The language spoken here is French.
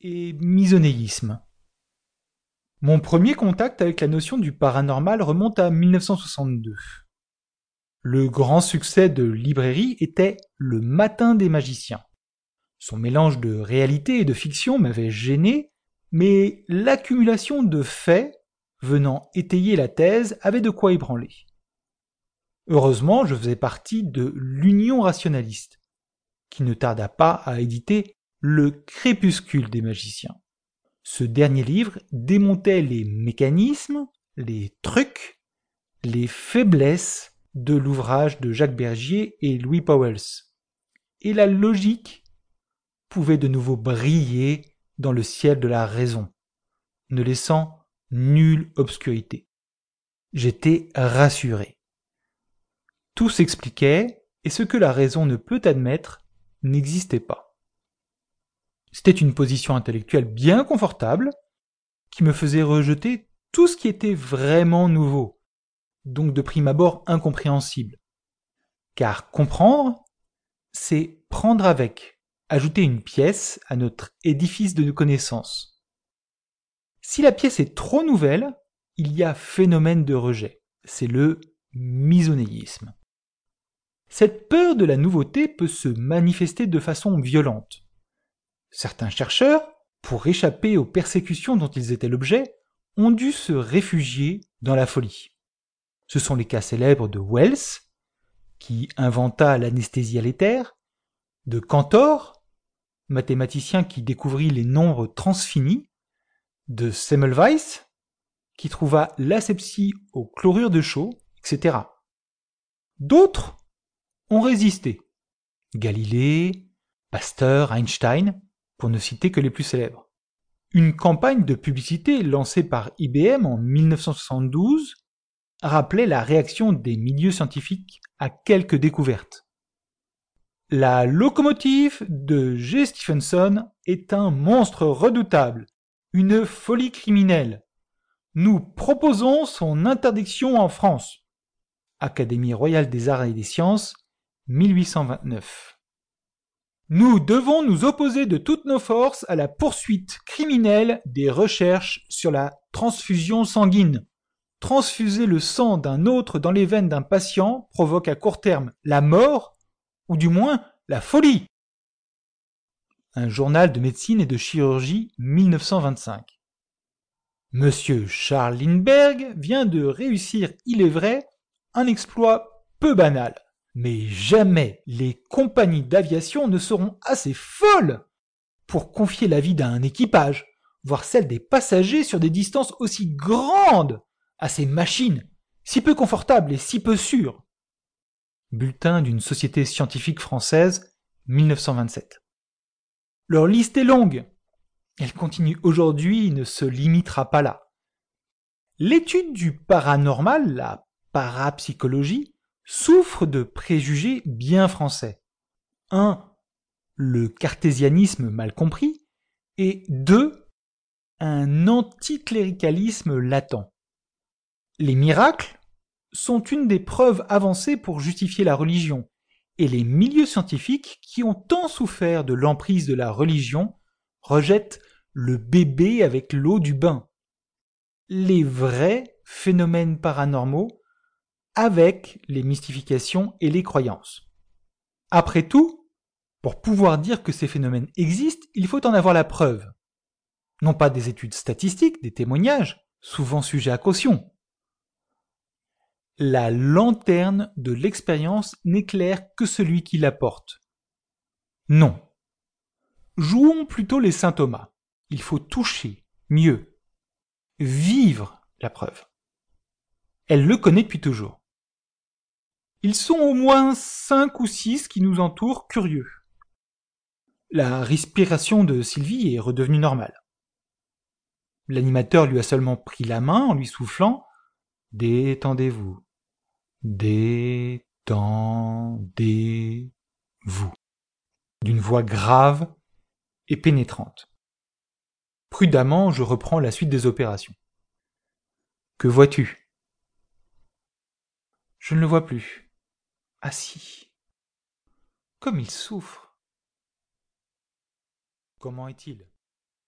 et misonéisme. Mon premier contact avec la notion du paranormal remonte à 1962. Le grand succès de librairie était Le Matin des magiciens. Son mélange de réalité et de fiction m'avait gêné, mais l'accumulation de faits venant étayer la thèse avait de quoi ébranler. Heureusement, je faisais partie de l'Union rationaliste, qui ne tarda pas à éditer Le crépuscule des magiciens. Ce dernier livre démontait les mécanismes, les trucs, les faiblesses de l'ouvrage de Jacques Bergier et Louis Powells. Et la logique pouvait de nouveau briller dans le ciel de la raison, ne laissant nulle obscurité. J'étais rassuré. Tout s'expliquait, et ce que la raison ne peut admettre n'existait pas. C'était une position intellectuelle bien confortable, qui me faisait rejeter tout ce qui était vraiment nouveau, donc de prime abord incompréhensible. Car comprendre, c'est prendre avec, ajouter une pièce à notre édifice de connaissances. Si la pièce est trop nouvelle, il y a phénomène de rejet. C'est le misonéisme. Cette peur de la nouveauté peut se manifester de façon violente. Certains chercheurs, pour échapper aux persécutions dont ils étaient l'objet, ont dû se réfugier dans la folie. Ce sont les cas célèbres de Wells, qui inventa l'anesthésie à l'éther, de Cantor, mathématicien qui découvrit les nombres transfinis, de Semmelweis, qui trouva l'asepsie au chlorure de chaux, etc. D'autres ont résisté. Galilée, Pasteur, Einstein, pour ne citer que les plus célèbres. Une campagne de publicité lancée par IBM en 1972 rappelait la réaction des milieux scientifiques à quelques découvertes. La locomotive de G. Stephenson est un monstre redoutable, une folie criminelle. Nous proposons son interdiction en France. Académie royale des arts et des sciences, 1829. Nous devons nous opposer de toutes nos forces à la poursuite criminelle des recherches sur la transfusion sanguine. Transfuser le sang d'un autre dans les veines d'un patient provoque à court terme la mort ou du moins la folie. Un journal de médecine et de chirurgie 1925. Monsieur Charles Lindbergh vient de réussir, il est vrai, un exploit peu banal. Mais jamais les compagnies d'aviation ne seront assez folles pour confier la vie d'un équipage, voire celle des passagers sur des distances aussi grandes, à ces machines, si peu confortables et si peu sûres. Bulletin d'une société scientifique française, 1927. Leur liste est longue. Elle continue aujourd'hui et ne se limitera pas là. L'étude du paranormal, la parapsychologie, souffre de préjugés bien français. 1. Le cartésianisme mal compris. Et 2. Un anticléricalisme latent. Les miracles, sont une des preuves avancées pour justifier la religion, et les milieux scientifiques qui ont tant souffert de l'emprise de la religion rejettent le bébé avec l'eau du bain. Les vrais phénomènes paranormaux avec les mystifications et les croyances. Après tout, pour pouvoir dire que ces phénomènes existent, il faut en avoir la preuve. Non pas des études statistiques, des témoignages, souvent sujets à caution, la lanterne de l'expérience n'éclaire que celui qui la porte. Non. Jouons plutôt les saint Thomas. Il faut toucher, mieux, vivre la preuve. Elle le connaît depuis toujours. Ils sont au moins cinq ou six qui nous entourent curieux. La respiration de Sylvie est redevenue normale. L'animateur lui a seulement pris la main en lui soufflant Détendez-vous. Détendez-vous. D'une voix grave et pénétrante. Prudemment, je reprends la suite des opérations. Que vois-tu? Je ne le vois plus. Si. Comme il souffre. Comment est-il?